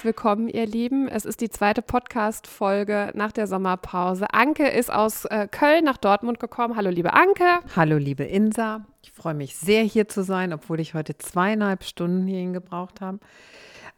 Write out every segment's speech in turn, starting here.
Herzlich willkommen, ihr Lieben. Es ist die zweite Podcast-Folge nach der Sommerpause. Anke ist aus äh, Köln nach Dortmund gekommen. Hallo, liebe Anke. Hallo, liebe Insa. Ich freue mich sehr, hier zu sein, obwohl ich heute zweieinhalb Stunden hierhin gebraucht habe.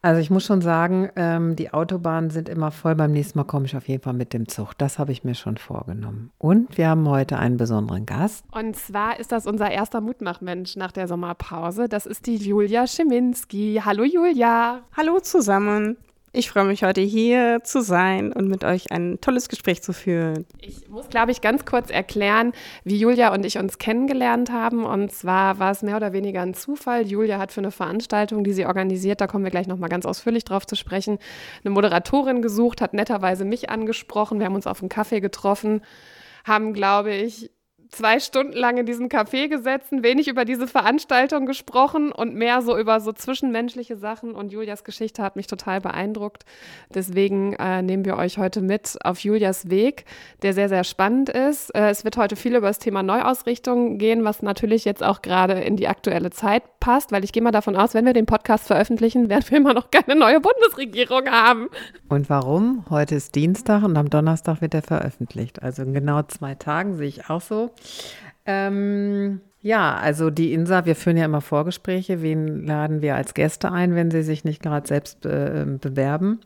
Also ich muss schon sagen, ähm, die Autobahnen sind immer voll. Beim nächsten Mal komme ich auf jeden Fall mit dem Zug. Das habe ich mir schon vorgenommen. Und wir haben heute einen besonderen Gast. Und zwar ist das unser erster Mutmachmensch nach der Sommerpause. Das ist die Julia Schiminski. Hallo Julia. Hallo zusammen. Ich freue mich heute hier zu sein und mit euch ein tolles Gespräch zu führen. Ich muss, glaube ich, ganz kurz erklären, wie Julia und ich uns kennengelernt haben. Und zwar war es mehr oder weniger ein Zufall. Julia hat für eine Veranstaltung, die sie organisiert, da kommen wir gleich nochmal ganz ausführlich drauf zu sprechen, eine Moderatorin gesucht, hat netterweise mich angesprochen. Wir haben uns auf einen Kaffee getroffen, haben, glaube ich, zwei Stunden lang in diesem Café gesessen, wenig über diese Veranstaltung gesprochen und mehr so über so zwischenmenschliche Sachen. Und Julias Geschichte hat mich total beeindruckt. Deswegen äh, nehmen wir euch heute mit auf Julias Weg, der sehr, sehr spannend ist. Äh, es wird heute viel über das Thema Neuausrichtung gehen, was natürlich jetzt auch gerade in die aktuelle Zeit passt, weil ich gehe mal davon aus, wenn wir den Podcast veröffentlichen, werden wir immer noch keine neue Bundesregierung haben. Und warum? Heute ist Dienstag und am Donnerstag wird er veröffentlicht. Also in genau zwei Tagen sehe ich auch so. Ähm, ja, also die INSA, wir führen ja immer Vorgespräche. Wen laden wir als Gäste ein, wenn sie sich nicht gerade selbst äh, bewerben?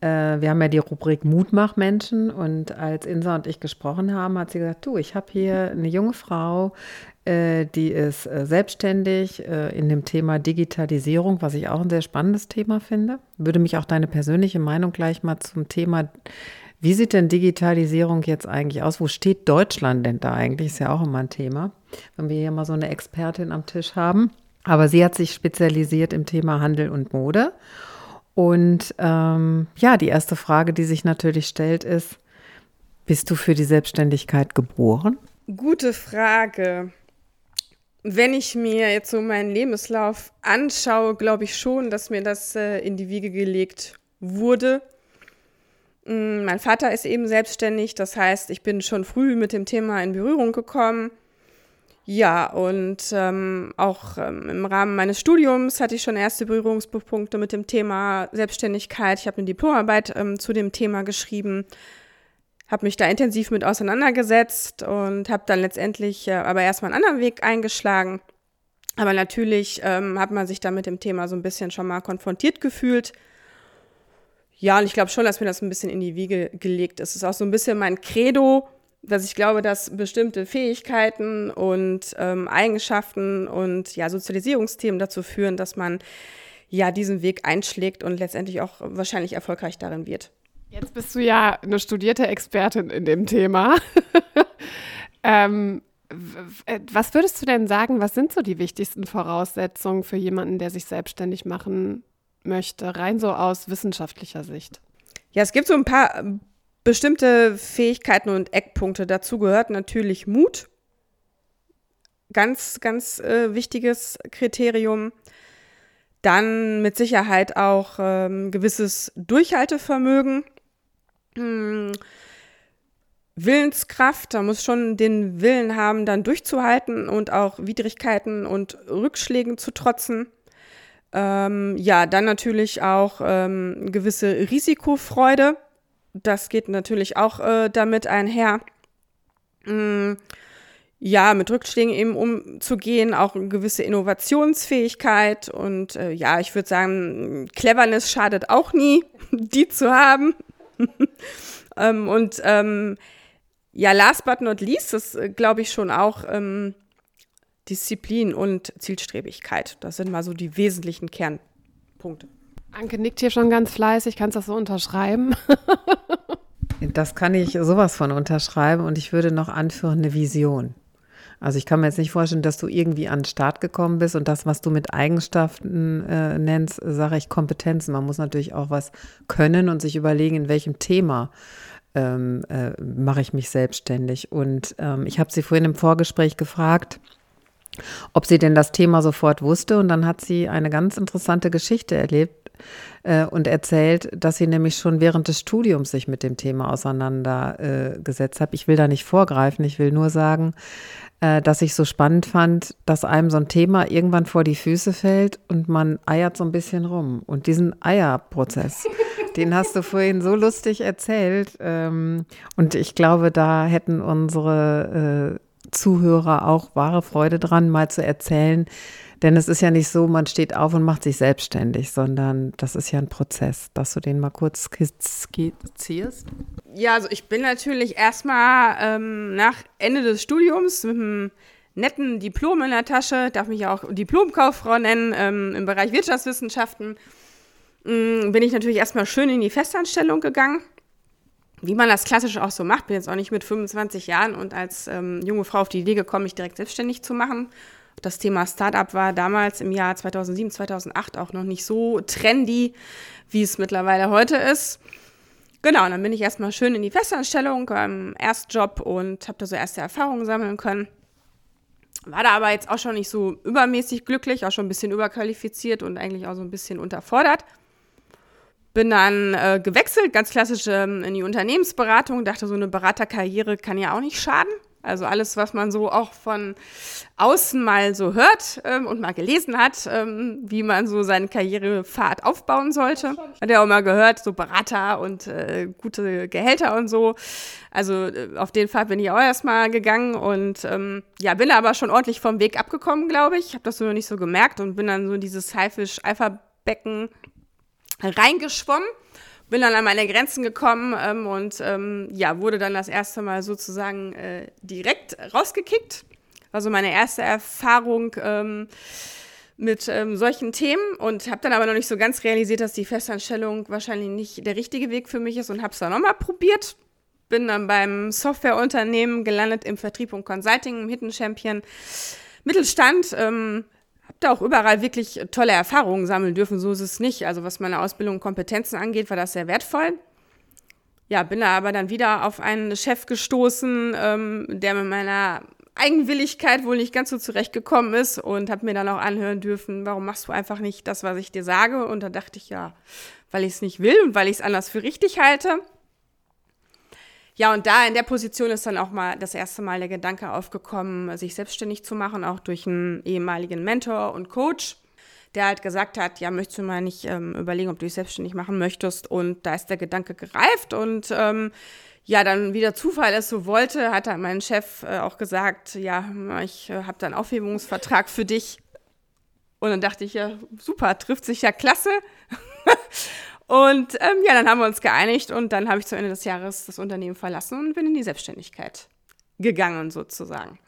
Äh, wir haben ja die Rubrik Mutmachmenschen und als INSA und ich gesprochen haben, hat sie gesagt, du, ich habe hier eine junge Frau, äh, die ist äh, selbstständig äh, in dem Thema Digitalisierung, was ich auch ein sehr spannendes Thema finde. Würde mich auch deine persönliche Meinung gleich mal zum Thema wie sieht denn Digitalisierung jetzt eigentlich aus? Wo steht Deutschland denn da eigentlich? Ist ja auch immer ein Thema, wenn wir hier mal so eine Expertin am Tisch haben. Aber sie hat sich spezialisiert im Thema Handel und Mode. Und ähm, ja, die erste Frage, die sich natürlich stellt, ist, bist du für die Selbstständigkeit geboren? Gute Frage. Wenn ich mir jetzt so meinen Lebenslauf anschaue, glaube ich schon, dass mir das äh, in die Wiege gelegt wurde. Mm, mein Vater ist eben selbstständig, das heißt, ich bin schon früh mit dem Thema in Berührung gekommen. Ja, und ähm, auch ähm, im Rahmen meines Studiums hatte ich schon erste Berührungspunkte mit dem Thema Selbstständigkeit. Ich habe eine Diplomarbeit ähm, zu dem Thema geschrieben, habe mich da intensiv mit auseinandergesetzt und habe dann letztendlich äh, aber erstmal einen anderen Weg eingeschlagen. Aber natürlich ähm, hat man sich da mit dem Thema so ein bisschen schon mal konfrontiert gefühlt. Ja, und ich glaube schon, dass mir das ein bisschen in die Wiege gelegt ist. Es ist auch so ein bisschen mein Credo, dass ich glaube, dass bestimmte Fähigkeiten und ähm, Eigenschaften und ja, Sozialisierungsthemen dazu führen, dass man ja diesen Weg einschlägt und letztendlich auch wahrscheinlich erfolgreich darin wird. Jetzt bist du ja eine studierte Expertin in dem Thema. ähm, was würdest du denn sagen, was sind so die wichtigsten Voraussetzungen für jemanden, der sich selbstständig machen möchte, rein so aus wissenschaftlicher Sicht? Ja, es gibt so ein paar ähm, bestimmte Fähigkeiten und Eckpunkte. Dazu gehört natürlich Mut. Ganz, ganz äh, wichtiges Kriterium. Dann mit Sicherheit auch ähm, gewisses Durchhaltevermögen. Hm. Willenskraft, da muss schon den Willen haben, dann durchzuhalten und auch Widrigkeiten und Rückschlägen zu trotzen. Ähm, ja, dann natürlich auch ähm, gewisse Risikofreude. Das geht natürlich auch äh, damit einher. Mm, ja, mit Rückschlägen eben umzugehen, auch eine gewisse Innovationsfähigkeit und äh, ja, ich würde sagen, Cleverness schadet auch nie, die zu haben. ähm, und ähm, ja, last but not least, das äh, glaube ich schon auch ähm, Disziplin und Zielstrebigkeit. Das sind mal so die wesentlichen Kernpunkte. Anke nickt hier schon ganz fleißig. Kannst du das so unterschreiben? das kann ich sowas von unterschreiben und ich würde noch anführen, eine Vision. Also ich kann mir jetzt nicht vorstellen, dass du irgendwie an den Start gekommen bist und das, was du mit Eigenschaften äh, nennst, sage ich Kompetenzen. Man muss natürlich auch was können und sich überlegen, in welchem Thema ähm, äh, mache ich mich selbstständig. Und ähm, ich habe sie vorhin im Vorgespräch gefragt, ob sie denn das Thema sofort wusste. Und dann hat sie eine ganz interessante Geschichte erlebt äh, und erzählt, dass sie nämlich schon während des Studiums sich mit dem Thema auseinandergesetzt äh, hat. Ich will da nicht vorgreifen, ich will nur sagen, äh, dass ich so spannend fand, dass einem so ein Thema irgendwann vor die Füße fällt und man eiert so ein bisschen rum. Und diesen Eierprozess, den hast du vorhin so lustig erzählt. Ähm, und ich glaube, da hätten unsere Zuhörer auch wahre Freude dran, mal zu erzählen. Denn es ist ja nicht so, man steht auf und macht sich selbstständig, sondern das ist ja ein Prozess, dass du den mal kurz skizzierst. Ja, also ich bin natürlich erstmal ähm, nach Ende des Studiums mit einem netten Diplom in der Tasche, darf mich ja auch Diplomkauffrau nennen, ähm, im Bereich Wirtschaftswissenschaften, ähm, bin ich natürlich erstmal schön in die Festanstellung gegangen wie man das klassisch auch so macht, bin jetzt auch nicht mit 25 Jahren und als ähm, junge Frau auf die Idee gekommen, mich direkt selbstständig zu machen. Das Thema Startup war damals im Jahr 2007, 2008 auch noch nicht so trendy, wie es mittlerweile heute ist. Genau, und dann bin ich erstmal schön in die Festanstellung beim Erstjob und habe da so erste Erfahrungen sammeln können. War da aber jetzt auch schon nicht so übermäßig glücklich, auch schon ein bisschen überqualifiziert und eigentlich auch so ein bisschen unterfordert. Bin dann äh, gewechselt, ganz klassisch ähm, in die Unternehmensberatung. Dachte, so eine Beraterkarriere kann ja auch nicht schaden. Also alles, was man so auch von außen mal so hört ähm, und mal gelesen hat, ähm, wie man so seine Karrierepfad aufbauen sollte. Hat ja auch mal gehört, so Berater und äh, gute Gehälter und so. Also äh, auf den Pfad bin ich auch erstmal gegangen und ähm, ja, bin aber schon ordentlich vom Weg abgekommen, glaube ich. Ich habe das so noch nicht so gemerkt und bin dann so in dieses Haifisch-Alpha-Becken reingeschwommen, bin dann an meine Grenzen gekommen ähm, und ähm, ja, wurde dann das erste Mal sozusagen äh, direkt rausgekickt. Also meine erste Erfahrung ähm, mit ähm, solchen Themen und habe dann aber noch nicht so ganz realisiert, dass die Festanstellung wahrscheinlich nicht der richtige Weg für mich ist und habe es dann nochmal probiert. Bin dann beim Softwareunternehmen gelandet im Vertrieb und Consulting, im Hidden Champion Mittelstand. Da auch überall wirklich tolle Erfahrungen sammeln dürfen, so ist es nicht. Also was meine Ausbildung und Kompetenzen angeht, war das sehr wertvoll. Ja, bin da aber dann wieder auf einen Chef gestoßen, ähm, der mit meiner Eigenwilligkeit wohl nicht ganz so zurechtgekommen ist und habe mir dann auch anhören dürfen, warum machst du einfach nicht das, was ich dir sage? Und da dachte ich ja, weil ich es nicht will und weil ich es anders für richtig halte. Ja, und da in der Position ist dann auch mal das erste Mal der Gedanke aufgekommen, sich selbstständig zu machen, auch durch einen ehemaligen Mentor und Coach, der halt gesagt hat, ja, möchtest du mal nicht ähm, überlegen, ob du dich selbstständig machen möchtest? Und da ist der Gedanke gereift und ähm, ja, dann wie der Zufall es so wollte, hat dann mein Chef äh, auch gesagt, ja, ich äh, habe da einen Aufhebungsvertrag für dich. Und dann dachte ich, ja, super, trifft sich ja klasse. Und ähm, ja, dann haben wir uns geeinigt und dann habe ich zu Ende des Jahres das Unternehmen verlassen und bin in die Selbstständigkeit gegangen sozusagen.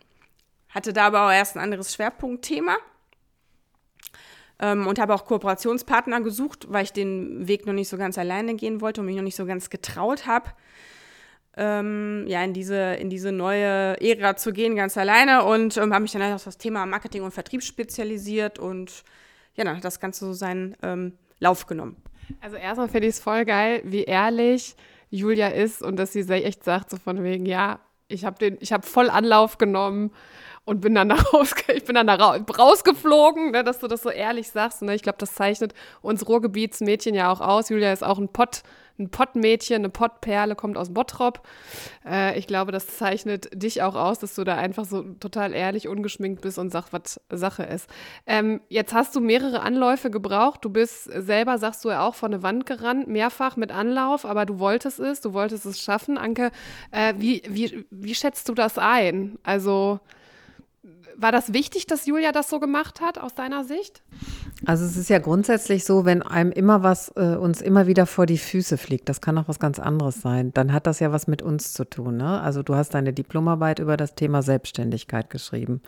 Hatte da aber auch erst ein anderes Schwerpunktthema ähm, und habe auch Kooperationspartner gesucht, weil ich den Weg noch nicht so ganz alleine gehen wollte und mich noch nicht so ganz getraut habe. Ähm, ja, in diese, in diese neue Ära zu gehen, ganz alleine und ähm, habe mich dann halt auf das Thema Marketing und Vertrieb spezialisiert und ja, dann hat das Ganze so seinen ähm, Lauf genommen. Also erstmal finde ich es voll geil, wie ehrlich Julia ist und dass sie echt sagt, so von wegen, ja, ich habe den, voll Anlauf genommen und bin dann da raus, ich bin dann da rausgeflogen, ne, dass du das so ehrlich sagst. Ne? Ich glaube, das zeichnet uns Ruhrgebietsmädchen ja auch aus. Julia ist auch ein Pott ein Pottmädchen, eine Pottperle, kommt aus Bottrop. Äh, ich glaube, das zeichnet dich auch aus, dass du da einfach so total ehrlich, ungeschminkt bist und sagst, was Sache ist. Ähm, jetzt hast du mehrere Anläufe gebraucht. Du bist selber, sagst du ja auch, vor eine Wand gerannt, mehrfach mit Anlauf, aber du wolltest es, du wolltest es schaffen. Anke, äh, wie, wie, wie schätzt du das ein? Also war das wichtig, dass Julia das so gemacht hat aus deiner Sicht? Also es ist ja grundsätzlich so, wenn einem immer was äh, uns immer wieder vor die Füße fliegt, das kann auch was ganz anderes sein, dann hat das ja was mit uns zu tun. Ne? Also du hast deine Diplomarbeit über das Thema Selbstständigkeit geschrieben.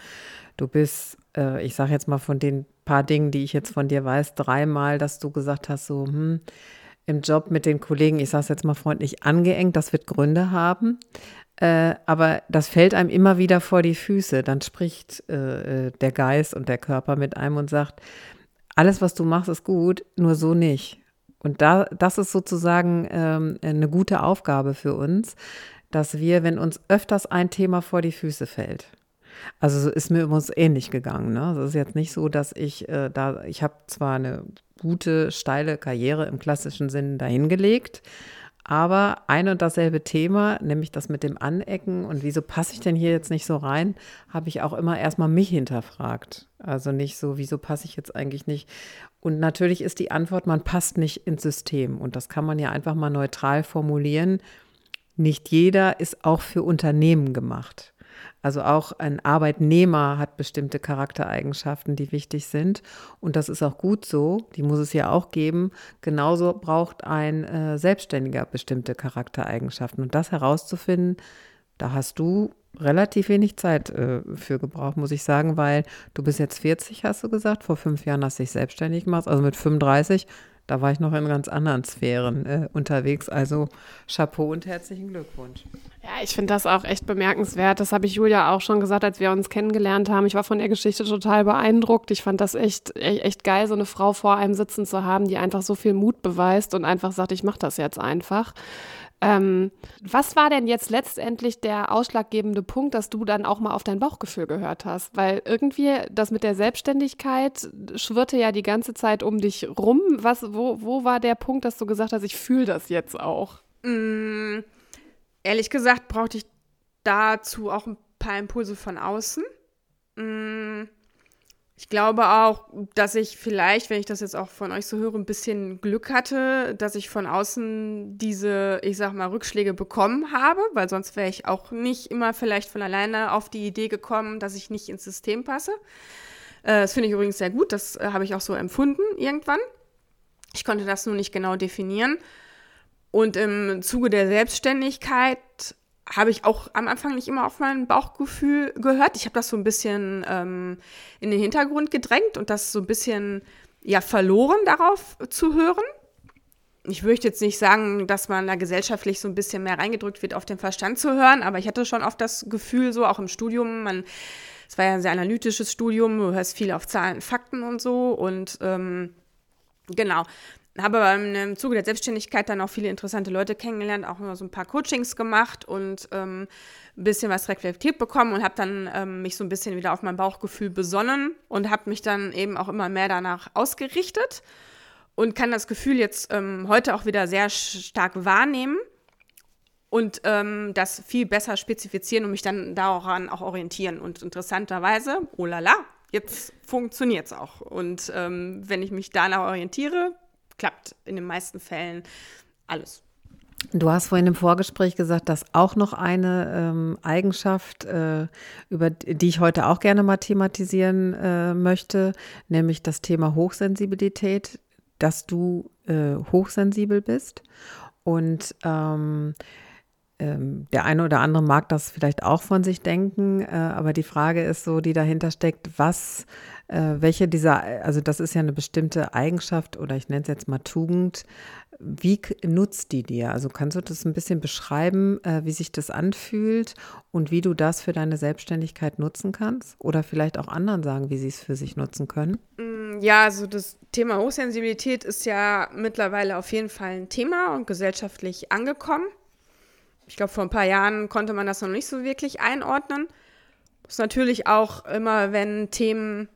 Du bist, äh, ich sage jetzt mal von den paar Dingen, die ich jetzt von dir weiß, dreimal, dass du gesagt hast, so hm, im Job mit den Kollegen, ich sage es jetzt mal freundlich, angeengt, das wird Gründe haben. Äh, aber das fällt einem immer wieder vor die Füße. Dann spricht äh, äh, der Geist und der Körper mit einem und sagt, alles, was du machst, ist gut, nur so nicht. Und da, das ist sozusagen ähm, eine gute Aufgabe für uns, dass wir, wenn uns öfters ein Thema vor die Füße fällt, Also ist mir übrigens ähnlich gegangen. Ne? Es ist jetzt nicht so, dass ich äh, da, ich habe zwar eine gute, steile Karriere im klassischen Sinn dahingelegt, aber ein und dasselbe Thema, nämlich das mit dem Anecken und wieso passe ich denn hier jetzt nicht so rein, habe ich auch immer erstmal mich hinterfragt. Also nicht so, wieso passe ich jetzt eigentlich nicht. Und natürlich ist die Antwort, man passt nicht ins System. Und das kann man ja einfach mal neutral formulieren. Nicht jeder ist auch für Unternehmen gemacht. Also auch ein Arbeitnehmer hat bestimmte Charaktereigenschaften, die wichtig sind. Und das ist auch gut so. Die muss es ja auch geben. Genauso braucht ein äh, Selbstständiger bestimmte Charaktereigenschaften. Und das herauszufinden, da hast du relativ wenig Zeit äh, für gebraucht, muss ich sagen, weil du bist jetzt 40, hast du gesagt. Vor fünf Jahren hast du dich selbstständig gemacht. Also mit 35 da war ich noch in ganz anderen Sphären äh, unterwegs. Also Chapeau und herzlichen Glückwunsch. Ja, ich finde das auch echt bemerkenswert. Das habe ich Julia auch schon gesagt, als wir uns kennengelernt haben. Ich war von der Geschichte total beeindruckt. Ich fand das echt, echt, echt geil, so eine Frau vor einem sitzen zu haben, die einfach so viel Mut beweist und einfach sagt, ich mache das jetzt einfach. Ähm, was war denn jetzt letztendlich der ausschlaggebende Punkt, dass du dann auch mal auf dein Bauchgefühl gehört hast? Weil irgendwie das mit der Selbstständigkeit schwirrte ja die ganze Zeit um dich rum. Was, wo, wo war der Punkt, dass du gesagt hast, ich fühle das jetzt auch? Mm, ehrlich gesagt brauchte ich dazu auch ein paar Impulse von außen. Mm, ich glaube auch, dass ich vielleicht, wenn ich das jetzt auch von euch so höre, ein bisschen Glück hatte, dass ich von außen diese, ich sag mal, Rückschläge bekommen habe, weil sonst wäre ich auch nicht immer vielleicht von alleine auf die Idee gekommen, dass ich nicht ins System passe. Äh, das finde ich übrigens sehr gut, das äh, habe ich auch so empfunden irgendwann. Ich konnte das nur nicht genau definieren. Und im Zuge der Selbstständigkeit habe ich auch am Anfang nicht immer auf mein Bauchgefühl gehört. Ich habe das so ein bisschen ähm, in den Hintergrund gedrängt und das so ein bisschen ja verloren darauf zu hören. Ich möchte jetzt nicht sagen, dass man da gesellschaftlich so ein bisschen mehr reingedrückt wird, auf den Verstand zu hören, aber ich hatte schon oft das Gefühl, so auch im Studium, man, es war ja ein sehr analytisches Studium, du hörst viel auf Zahlen, Fakten und so und ähm, genau habe im Zuge der Selbstständigkeit dann auch viele interessante Leute kennengelernt, auch immer so ein paar Coachings gemacht und ähm, ein bisschen was reflektiert bekommen und habe dann ähm, mich so ein bisschen wieder auf mein Bauchgefühl besonnen und habe mich dann eben auch immer mehr danach ausgerichtet und kann das Gefühl jetzt ähm, heute auch wieder sehr stark wahrnehmen und ähm, das viel besser spezifizieren und mich dann daran auch orientieren. Und interessanterweise, oh la la, jetzt funktioniert es auch. Und ähm, wenn ich mich danach orientiere, klappt in den meisten Fällen alles. Du hast vorhin im Vorgespräch gesagt, dass auch noch eine ähm, Eigenschaft, äh, über die ich heute auch gerne mal thematisieren äh, möchte, nämlich das Thema Hochsensibilität, dass du äh, hochsensibel bist. Und ähm, ähm, der eine oder andere mag das vielleicht auch von sich denken, äh, aber die Frage ist so, die dahinter steckt, was welche dieser, also das ist ja eine bestimmte Eigenschaft oder ich nenne es jetzt mal Tugend, wie nutzt die dir? Also kannst du das ein bisschen beschreiben, äh, wie sich das anfühlt und wie du das für deine Selbstständigkeit nutzen kannst? Oder vielleicht auch anderen sagen, wie sie es für sich nutzen können? Mm, ja, also das Thema Hochsensibilität ist ja mittlerweile auf jeden Fall ein Thema und gesellschaftlich angekommen. Ich glaube, vor ein paar Jahren konnte man das noch nicht so wirklich einordnen. Ist natürlich auch immer, wenn Themen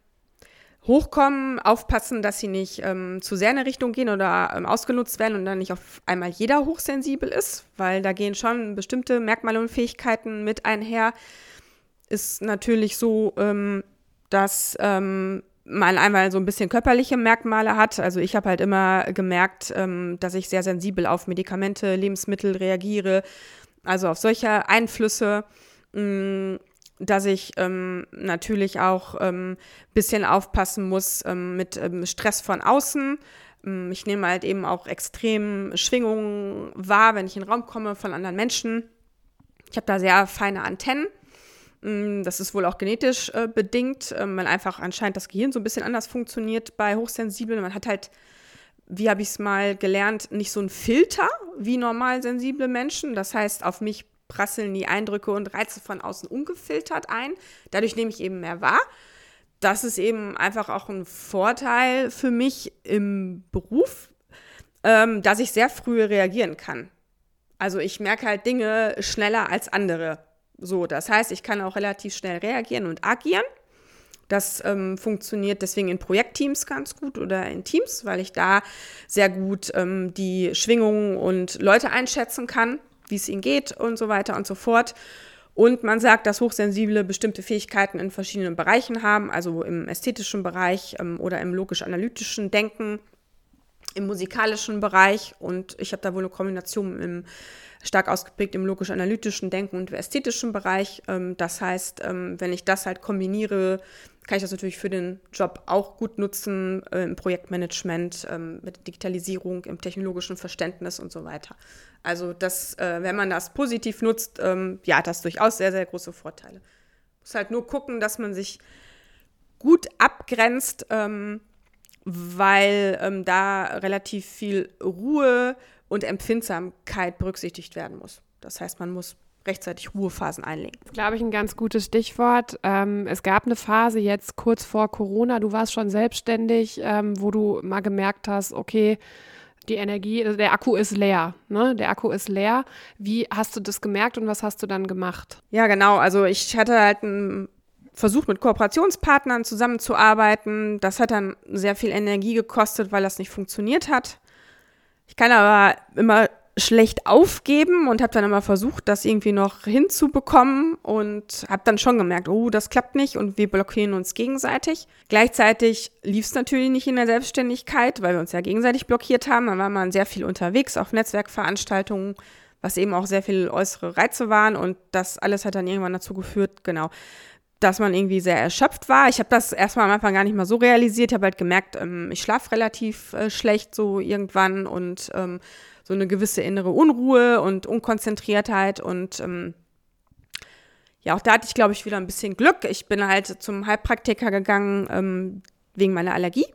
hochkommen, aufpassen, dass sie nicht ähm, zu sehr in eine Richtung gehen oder ähm, ausgenutzt werden und dann nicht auf einmal jeder hochsensibel ist, weil da gehen schon bestimmte Merkmale und Fähigkeiten mit einher. Ist natürlich so, ähm, dass ähm, man einmal so ein bisschen körperliche Merkmale hat. Also ich habe halt immer gemerkt, ähm, dass ich sehr sensibel auf Medikamente, Lebensmittel reagiere, also auf solche Einflüsse. Dass ich ähm, natürlich auch ein ähm, bisschen aufpassen muss ähm, mit ähm, Stress von außen. Ähm, ich nehme halt eben auch extrem Schwingungen wahr, wenn ich in den Raum komme von anderen Menschen. Ich habe da sehr feine Antennen. Mm, das ist wohl auch genetisch äh, bedingt, ähm, weil einfach anscheinend das Gehirn so ein bisschen anders funktioniert bei Hochsensiblen. Man hat halt, wie habe ich es mal gelernt, nicht so einen Filter wie normal sensible Menschen. Das heißt, auf mich prasseln die Eindrücke und Reize von außen ungefiltert ein. Dadurch nehme ich eben mehr wahr. Das ist eben einfach auch ein Vorteil für mich im Beruf, ähm, dass ich sehr früh reagieren kann. Also ich merke halt Dinge schneller als andere. So, das heißt, ich kann auch relativ schnell reagieren und agieren. Das ähm, funktioniert deswegen in Projektteams ganz gut oder in Teams, weil ich da sehr gut ähm, die Schwingungen und Leute einschätzen kann, wie es ihnen geht und so weiter und so fort. Und man sagt, dass Hochsensible bestimmte Fähigkeiten in verschiedenen Bereichen haben, also im ästhetischen Bereich ähm, oder im logisch-analytischen Denken, im musikalischen Bereich. Und ich habe da wohl eine Kombination im stark ausgeprägt im logisch-analytischen Denken und ästhetischen Bereich. Ähm, das heißt, ähm, wenn ich das halt kombiniere, kann ich das natürlich für den Job auch gut nutzen, äh, im Projektmanagement, ähm, mit Digitalisierung, im technologischen Verständnis und so weiter. Also das, äh, wenn man das positiv nutzt, ja, hat das durchaus sehr, sehr große Vorteile. Muss halt nur gucken, dass man sich gut abgrenzt, weil da relativ viel Ruhe und Empfindsamkeit berücksichtigt werden muss. Das heißt, man muss rechtzeitig Ruhephasen einlegen. Das ist, glaube ich, ein ganz gutes Stichwort. Ähm, es gab eine Phase jetzt kurz vor Corona, du warst schon selbstständig, ähm, wo du mal gemerkt hast, okay, die Energie, also der Akku ist leer. Ne? Der Akku ist leer. Wie hast du das gemerkt und was hast du dann gemacht? Ja, genau. Also ich hatte halt einen versucht, mit Kooperationspartnern zusammenzuarbeiten. Das hat dann sehr viel Energie gekostet, weil das nicht funktioniert hat. Ich kann aber immer schlecht aufgeben und habe dann immer versucht, das irgendwie noch hinzubekommen und habe dann schon gemerkt, oh, das klappt nicht und wir blockieren uns gegenseitig. Gleichzeitig lief es natürlich nicht in der Selbstständigkeit, weil wir uns ja gegenseitig blockiert haben. Dann war man sehr viel unterwegs auf Netzwerkveranstaltungen, was eben auch sehr viel äußere Reize waren und das alles hat dann irgendwann dazu geführt, genau, dass man irgendwie sehr erschöpft war. Ich habe das erstmal am Anfang gar nicht mal so realisiert. Ich habe halt gemerkt, ähm, ich schlafe relativ äh, schlecht so irgendwann und ähm, so eine gewisse innere Unruhe und Unkonzentriertheit und ähm, ja, auch da hatte ich, glaube ich, wieder ein bisschen Glück. Ich bin halt zum Heilpraktiker gegangen ähm, wegen meiner Allergie.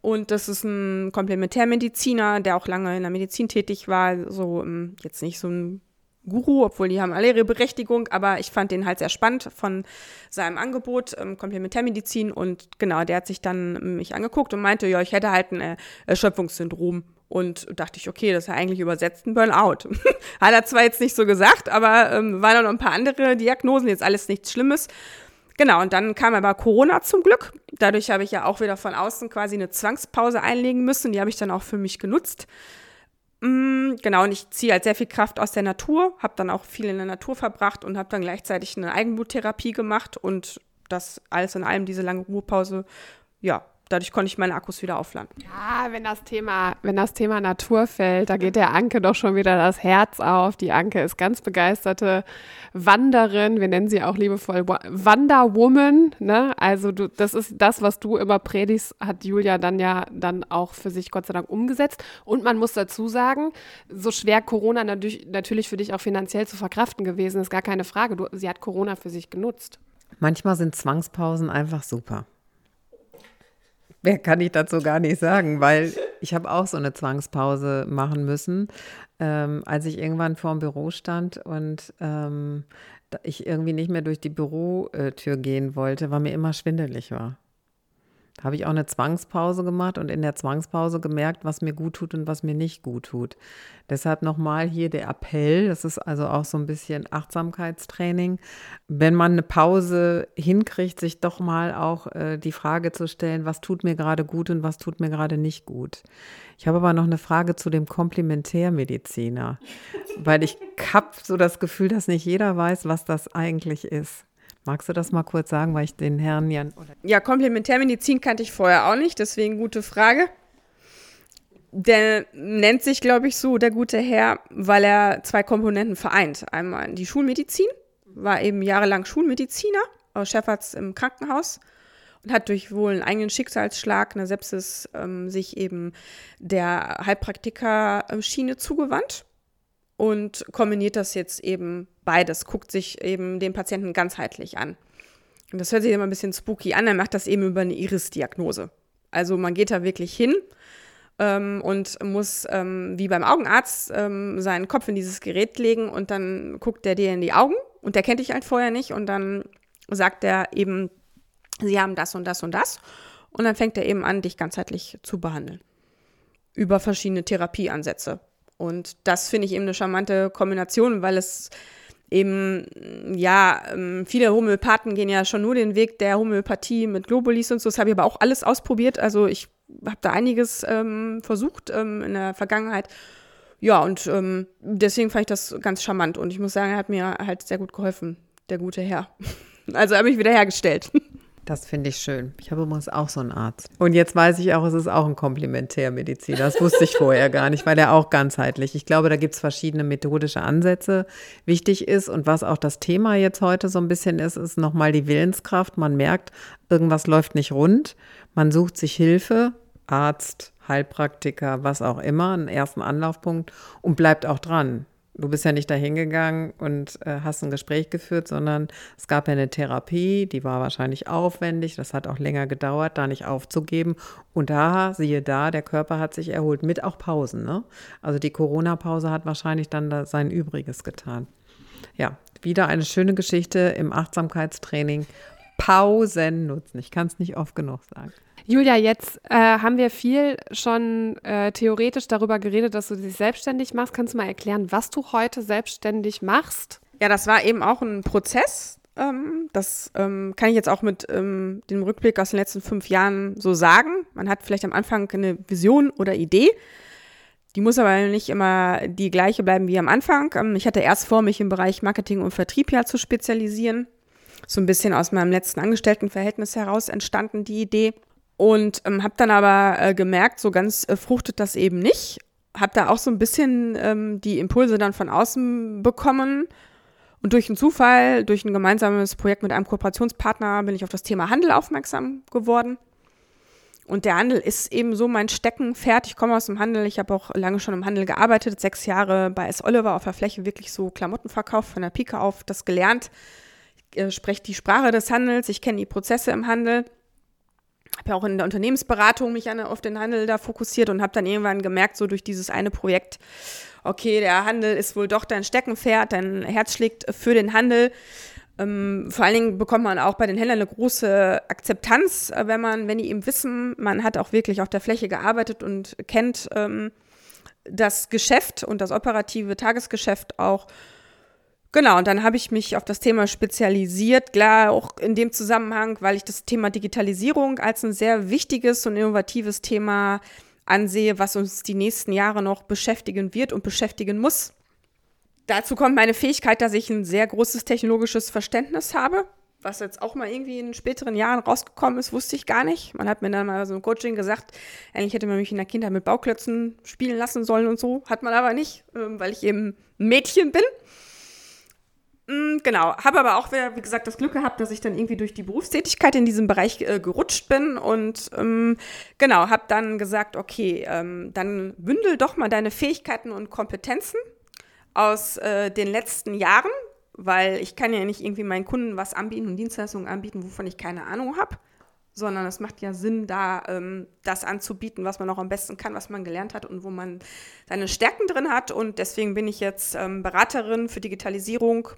Und das ist ein Komplementärmediziner, der auch lange in der Medizin tätig war. So ähm, jetzt nicht so ein Guru, obwohl die haben alle ihre Berechtigung, aber ich fand den halt sehr spannend von seinem Angebot, ähm, Komplementärmedizin und genau, der hat sich dann mich angeguckt und meinte, ja, ich hätte halt ein äh, Erschöpfungssyndrom und dachte ich, okay, das ist ja eigentlich übersetzt ein Burnout. hat er zwar jetzt nicht so gesagt, aber ähm, waren noch ein paar andere Diagnosen, jetzt alles nichts Schlimmes. Genau, und dann kam aber Corona zum Glück. Dadurch habe ich ja auch wieder von außen quasi eine Zwangspause einlegen müssen. Die habe ich dann auch für mich genutzt. Mm, genau, und ich ziehe halt sehr viel Kraft aus der Natur, habe dann auch viel in der Natur verbracht und habe dann gleichzeitig eine Eigenbluttherapie gemacht und das alles in allem, diese lange Ruhepause, ja, dadurch konnte ich meine Akkus wieder aufladen. Ja, wenn das Thema, wenn das Thema Natur fällt, da geht der Anke doch schon wieder das Herz auf. Die Anke ist ganz begeisterte Wanderin. Wir nennen sie auch liebevoll Wanderwoman. Ne? Also du, das ist das, was du immer predigst, hat Julia dann ja dann auch für sich Gott sei Dank umgesetzt. Und man muss dazu sagen, so schwer Corona natürlich, natürlich für dich auch finanziell zu verkraften gewesen ist, gar keine Frage. Du, sie hat Corona für sich genutzt. Manchmal sind Zwangspausen einfach super. Mehr kann ich dazu gar nicht sagen, weil ich habe auch so eine Zwangspause machen müssen, ähm, als ich irgendwann vor dem Büro stand und ähm, ich irgendwie nicht mehr durch die Bürotür gehen wollte, weil mir immer schwindelig war. Da habe ich auch eine Zwangspause gemacht und in der Zwangspause gemerkt, was mir gut tut und was mir nicht gut tut. Deshalb nochmal hier der Appell, das ist also auch so ein bisschen Achtsamkeitstraining. Wenn man eine Pause hinkriegt, sich doch mal auch äh, die Frage zu stellen, was tut mir gerade gut und was tut mir gerade nicht gut. Ich habe aber noch eine Frage zu dem Komplementärmediziner, weil ich habe so das Gefühl, dass nicht jeder weiß, was das eigentlich ist. Magst du das mal kurz sagen, weil ich den Herrn ja. Ja, Komplementärmedizin kannte ich vorher auch nicht, deswegen gute Frage. Der nennt sich, glaube ich, so, der gute Herr, weil er zwei Komponenten vereint. Einmal die Schulmedizin, war eben jahrelang Schulmediziner, Chefarzt im Krankenhaus und hat durch wohl einen eigenen Schicksalsschlag, eine Sepsis, ähm, sich eben der Heilpraktiker-Schiene zugewandt und kombiniert das jetzt eben beides, guckt sich eben den Patienten ganzheitlich an. Und das hört sich immer ein bisschen spooky an, er macht das eben über eine Iris-Diagnose. Also man geht da wirklich hin ähm, und muss ähm, wie beim Augenarzt ähm, seinen Kopf in dieses Gerät legen und dann guckt der dir in die Augen und der kennt dich halt vorher nicht und dann sagt er eben, sie haben das und das und das und dann fängt er eben an, dich ganzheitlich zu behandeln. Über verschiedene Therapieansätze. Und das finde ich eben eine charmante Kombination, weil es eben, ja, ähm, viele Homöopathen gehen ja schon nur den Weg der Homöopathie mit Globulis und so. Das habe ich aber auch alles ausprobiert. Also ich habe da einiges ähm, versucht ähm, in der Vergangenheit. Ja, und ähm, deswegen fand ich das ganz charmant. Und ich muss sagen, er hat mir halt sehr gut geholfen, der gute Herr. Also er hat mich wieder hergestellt. Das finde ich schön. Ich habe übrigens auch so einen Arzt. Und jetzt weiß ich auch, es ist auch ein Komplementärmediziner. Das wusste ich vorher gar nicht, weil er auch ganzheitlich. Ich glaube, da gibt es verschiedene methodische Ansätze. Wichtig ist und was auch das Thema jetzt heute so ein bisschen ist, ist nochmal die Willenskraft. Man merkt, irgendwas läuft nicht rund. Man sucht sich Hilfe, Arzt, Heilpraktiker, was auch immer, einen ersten Anlaufpunkt und bleibt auch dran. Du bist ja nicht dahin gegangen und äh, hast ein Gespräch geführt, sondern es gab ja eine Therapie, die war wahrscheinlich aufwendig, das hat auch länger gedauert, da nicht aufzugeben. Und da, siehe da, der Körper hat sich erholt, mit auch Pausen. Ne? Also die Corona-Pause hat wahrscheinlich dann da sein Übriges getan. Ja, wieder eine schöne Geschichte im Achtsamkeitstraining. Pausen nutzen. Ich kann es nicht oft genug sagen. Julia, jetzt äh, haben wir viel schon äh, theoretisch darüber geredet, dass du dich selbstständig machst. Kannst du mal erklären, was du heute selbstständig machst? Ja, das war eben auch ein Prozess. Ähm, das ähm, kann ich jetzt auch mit ähm, dem Rückblick aus den letzten fünf Jahren so sagen. Man hat vielleicht am Anfang eine Vision oder Idee. Die muss aber nicht immer die gleiche bleiben wie am Anfang. Ähm, ich hatte erst vor, mich im Bereich Marketing und Vertrieb ja zu spezialisieren. So ein bisschen aus meinem letzten Angestelltenverhältnis heraus entstanden die Idee. Und ähm, habe dann aber äh, gemerkt, so ganz äh, fruchtet das eben nicht. Habe da auch so ein bisschen ähm, die Impulse dann von außen bekommen. Und durch einen Zufall, durch ein gemeinsames Projekt mit einem Kooperationspartner bin ich auf das Thema Handel aufmerksam geworden. Und der Handel ist eben so mein Steckenpferd. Ich komme aus dem Handel. Ich habe auch lange schon im Handel gearbeitet. Sechs Jahre bei S. Oliver auf der Fläche wirklich so Klamottenverkauf von der Pike auf das gelernt. Ich äh, spreche die Sprache des Handels. Ich kenne die Prozesse im Handel habe ja auch in der Unternehmensberatung mich auf den Handel da fokussiert und habe dann irgendwann gemerkt, so durch dieses eine Projekt, okay, der Handel ist wohl doch dein Steckenpferd, dein Herz schlägt für den Handel. Ähm, vor allen Dingen bekommt man auch bei den Händlern eine große Akzeptanz, äh, wenn man, wenn die eben wissen, man hat auch wirklich auf der Fläche gearbeitet und kennt ähm, das Geschäft und das operative Tagesgeschäft auch Genau, und dann habe ich mich auf das Thema spezialisiert, klar auch in dem Zusammenhang, weil ich das Thema Digitalisierung als ein sehr wichtiges und innovatives Thema ansehe, was uns die nächsten Jahre noch beschäftigen wird und beschäftigen muss. Dazu kommt meine Fähigkeit, dass ich ein sehr großes technologisches Verständnis habe, was jetzt auch mal irgendwie in späteren Jahren rausgekommen ist, wusste ich gar nicht. Man hat mir dann mal so ein Coaching gesagt, eigentlich hätte man mich in der Kindheit mit Bauklötzen spielen lassen sollen und so. Hat man aber nicht, ähm, weil ich eben Mädchen bin. Mm, genau, habe aber auch, wie gesagt, das Glück gehabt, dass ich dann irgendwie durch die Berufstätigkeit in diesem Bereich äh, gerutscht bin und ähm, genau, habe dann gesagt, okay, ähm, dann bündel doch mal deine Fähigkeiten und Kompetenzen aus äh, den letzten Jahren, weil ich kann ja nicht irgendwie meinen Kunden was anbieten und Dienstleistungen anbieten, wovon ich keine Ahnung habe, sondern es macht ja Sinn, da ähm, das anzubieten, was man auch am besten kann, was man gelernt hat und wo man seine Stärken drin hat. Und deswegen bin ich jetzt ähm, Beraterin für Digitalisierung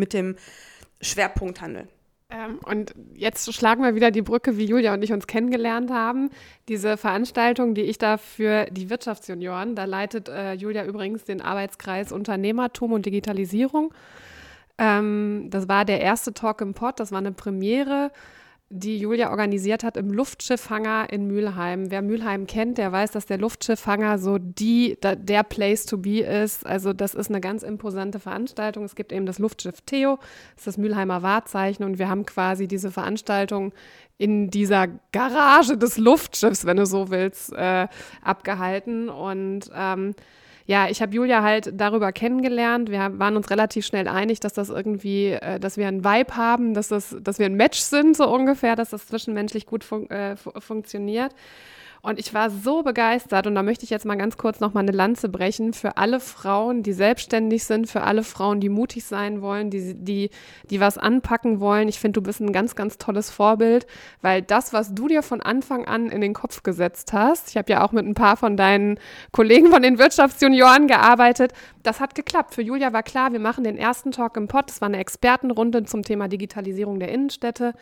mit dem Schwerpunkt Handel. Ähm, und jetzt schlagen wir wieder die Brücke, wie Julia und ich uns kennengelernt haben. Diese Veranstaltung, die ich da für die Wirtschaftsjunioren, da leitet äh, Julia übrigens den Arbeitskreis Unternehmertum und Digitalisierung. Ähm, das war der erste Talk im Pod, das war eine Premiere die Julia organisiert hat im Luftschiffhanger in Mülheim. Wer Mülheim kennt, der weiß, dass der Luftschiffhanger so die, der Place to be ist. Also das ist eine ganz imposante Veranstaltung. Es gibt eben das Luftschiff Theo, das ist das Mülheimer Wahrzeichen und wir haben quasi diese Veranstaltung in dieser Garage des Luftschiffs, wenn du so willst, äh, abgehalten und ähm, ja, ich habe Julia halt darüber kennengelernt. Wir waren uns relativ schnell einig, dass das irgendwie, äh, dass wir einen Vibe haben, dass, das, dass wir ein Match sind, so ungefähr, dass das zwischenmenschlich gut fun äh, funktioniert. Und ich war so begeistert und da möchte ich jetzt mal ganz kurz noch mal eine Lanze brechen für alle Frauen, die selbstständig sind, für alle Frauen, die mutig sein wollen, die, die, die was anpacken wollen. Ich finde, du bist ein ganz, ganz tolles Vorbild, weil das, was du dir von Anfang an in den Kopf gesetzt hast, ich habe ja auch mit ein paar von deinen Kollegen von den Wirtschaftsjunioren gearbeitet, das hat geklappt. Für Julia war klar, wir machen den ersten Talk im Pod. Das war eine Expertenrunde zum Thema Digitalisierung der Innenstädte.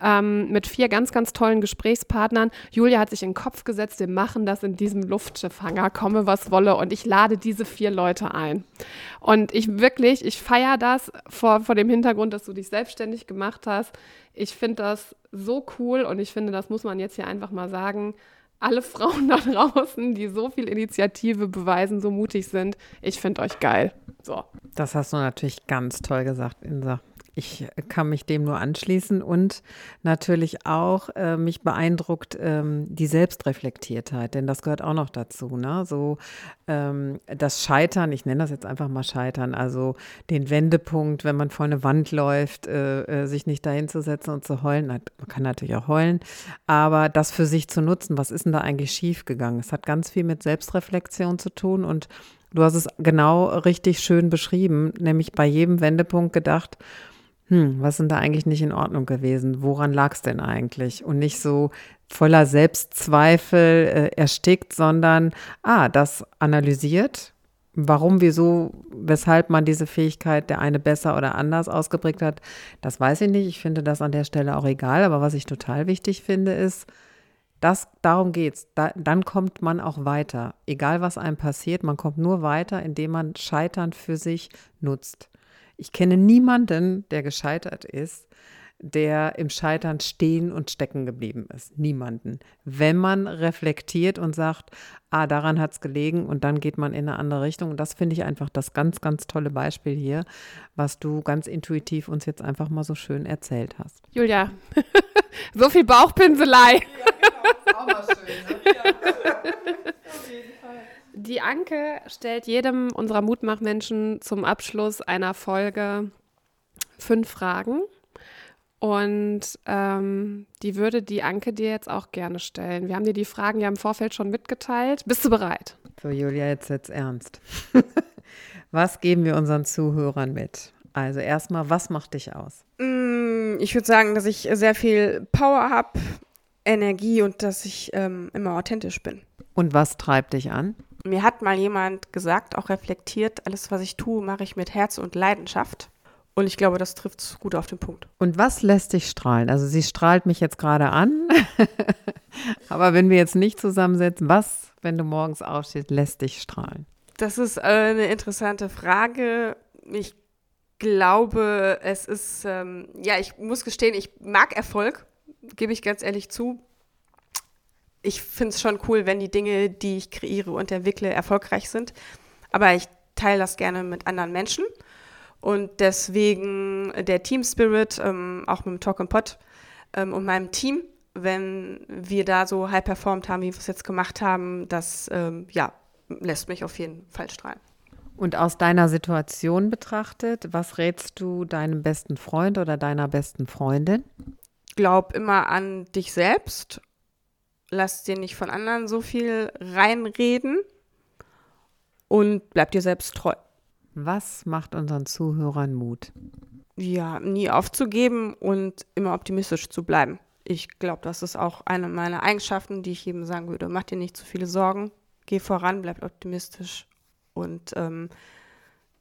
Ähm, mit vier ganz, ganz tollen Gesprächspartnern. Julia hat sich in den Kopf gesetzt, wir machen das in diesem Luftschiffhanger, komme was wolle. Und ich lade diese vier Leute ein. Und ich wirklich, ich feiere das vor, vor dem Hintergrund, dass du dich selbstständig gemacht hast. Ich finde das so cool und ich finde, das muss man jetzt hier einfach mal sagen alle Frauen da draußen, die so viel Initiative beweisen, so mutig sind. Ich finde euch geil. So. Das hast du natürlich ganz toll gesagt, Insa. Ich kann mich dem nur anschließen und natürlich auch äh, mich beeindruckt ähm, die Selbstreflektiertheit, denn das gehört auch noch dazu. Ne? So ähm, das Scheitern, ich nenne das jetzt einfach mal Scheitern, also den Wendepunkt, wenn man vor eine Wand läuft, äh, äh, sich nicht dahin zu setzen und zu heulen. Man kann natürlich auch heulen, aber das für sich zu nutzen, was ist denn da eigentlich schiefgegangen? Es hat ganz viel mit Selbstreflexion zu tun und du hast es genau richtig schön beschrieben, nämlich bei jedem Wendepunkt gedacht, hm, was sind da eigentlich nicht in Ordnung gewesen? Woran lag es denn eigentlich? Und nicht so voller Selbstzweifel äh, erstickt, sondern, ah, das analysiert, warum, wieso, weshalb man diese Fähigkeit der eine besser oder anders ausgeprägt hat, das weiß ich nicht. Ich finde das an der Stelle auch egal. Aber was ich total wichtig finde, ist, das, darum geht's. Da, dann kommt man auch weiter. Egal was einem passiert, man kommt nur weiter, indem man Scheitern für sich nutzt. Ich kenne niemanden, der gescheitert ist, der im Scheitern stehen und stecken geblieben ist. Niemanden. Wenn man reflektiert und sagt, ah, daran hat es gelegen und dann geht man in eine andere Richtung. Und das finde ich einfach das ganz, ganz tolle Beispiel hier, was du ganz intuitiv uns jetzt einfach mal so schön erzählt hast. Julia, so viel Bauchpinselei. Ja, genau. Auch mal schön. Ne? Ja. Die Anke stellt jedem unserer Mutmachmenschen zum Abschluss einer Folge fünf Fragen. Und ähm, die würde die Anke dir jetzt auch gerne stellen. Wir haben dir die Fragen ja im Vorfeld schon mitgeteilt. Bist du bereit? So, Julia, jetzt jetzt ernst. was geben wir unseren Zuhörern mit? Also erstmal, was macht dich aus? Mm, ich würde sagen, dass ich sehr viel Power habe, Energie und dass ich ähm, immer authentisch bin. Und was treibt dich an? Mir hat mal jemand gesagt, auch reflektiert, alles, was ich tue, mache ich mit Herz und Leidenschaft. Und ich glaube, das trifft es gut auf den Punkt. Und was lässt dich strahlen? Also sie strahlt mich jetzt gerade an. Aber wenn wir jetzt nicht zusammensetzen, was, wenn du morgens aufstehst, lässt dich strahlen? Das ist eine interessante Frage. Ich glaube, es ist, ähm, ja, ich muss gestehen, ich mag Erfolg, gebe ich ganz ehrlich zu ich finde es schon cool, wenn die Dinge, die ich kreiere und entwickle, erfolgreich sind. Aber ich teile das gerne mit anderen Menschen. Und deswegen der Team Spirit, ähm, auch mit dem Talk and Pod ähm, und meinem Team, wenn wir da so high performt haben, wie wir es jetzt gemacht haben, das ähm, ja, lässt mich auf jeden Fall strahlen. Und aus deiner Situation betrachtet, was rätst du deinem besten Freund oder deiner besten Freundin? Glaub immer an dich selbst lass dir nicht von anderen so viel reinreden und bleib dir selbst treu. Was macht unseren Zuhörern Mut? Ja, nie aufzugeben und immer optimistisch zu bleiben. Ich glaube, das ist auch eine meiner Eigenschaften, die ich jedem sagen würde. Mach dir nicht zu viele Sorgen, geh voran, bleib optimistisch und ähm,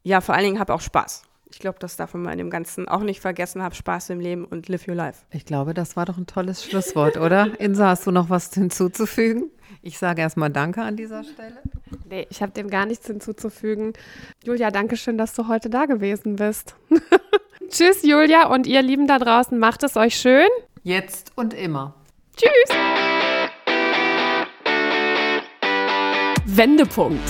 ja, vor allen Dingen hab auch Spaß. Ich glaube, das darf man in dem Ganzen auch nicht vergessen. Hab Spaß im Leben und live your life. Ich glaube, das war doch ein tolles Schlusswort, oder? Insa, hast du noch was hinzuzufügen? Ich sage erstmal Danke an dieser Stelle. Nee, ich habe dem gar nichts hinzuzufügen. Julia, danke schön, dass du heute da gewesen bist. Tschüss, Julia, und ihr Lieben da draußen, macht es euch schön. Jetzt und immer. Tschüss. Wendepunkt.